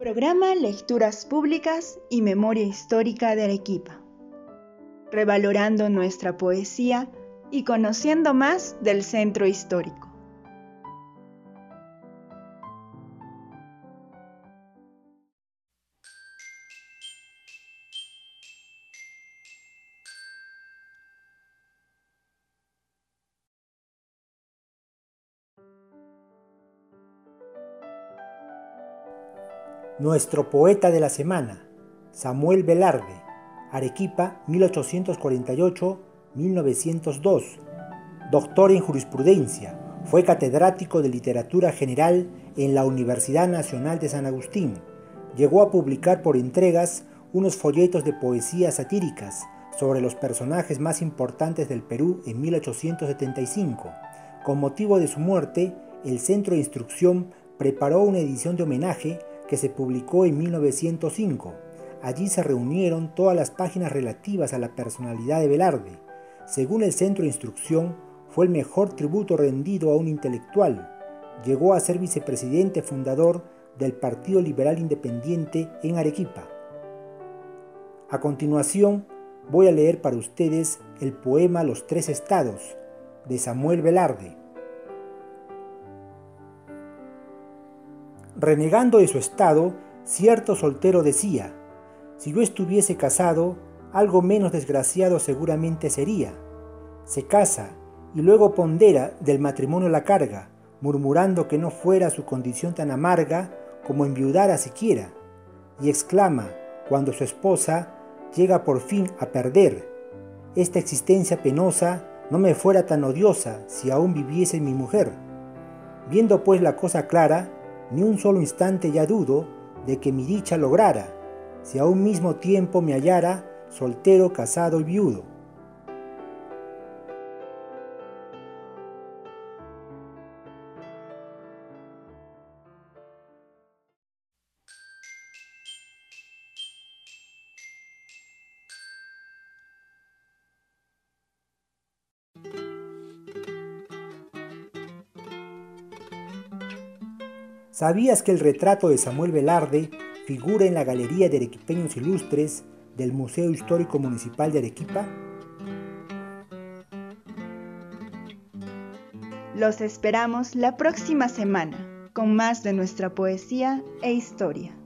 Programa Lecturas Públicas y Memoria Histórica de Arequipa. Revalorando nuestra poesía y conociendo más del centro histórico. Nuestro poeta de la semana, Samuel Velarde, Arequipa 1848-1902. Doctor en jurisprudencia, fue catedrático de literatura general en la Universidad Nacional de San Agustín. Llegó a publicar por entregas unos folletos de poesías satíricas sobre los personajes más importantes del Perú en 1875. Con motivo de su muerte, el Centro de Instrucción preparó una edición de homenaje que se publicó en 1905. Allí se reunieron todas las páginas relativas a la personalidad de Velarde. Según el Centro de Instrucción, fue el mejor tributo rendido a un intelectual. Llegó a ser vicepresidente fundador del Partido Liberal Independiente en Arequipa. A continuación, voy a leer para ustedes el poema Los Tres Estados de Samuel Velarde. Renegando de su estado, cierto soltero decía, si yo estuviese casado, algo menos desgraciado seguramente sería. Se casa y luego pondera del matrimonio la carga, murmurando que no fuera su condición tan amarga como enviudara siquiera, y exclama, cuando su esposa llega por fin a perder, esta existencia penosa no me fuera tan odiosa si aún viviese mi mujer. Viendo pues la cosa clara, ni un solo instante ya dudo de que mi dicha lograra, si a un mismo tiempo me hallara soltero, casado y viudo. ¿Sabías que el retrato de Samuel Velarde figura en la Galería de Arequipeños Ilustres del Museo Histórico Municipal de Arequipa? Los esperamos la próxima semana con más de nuestra poesía e historia.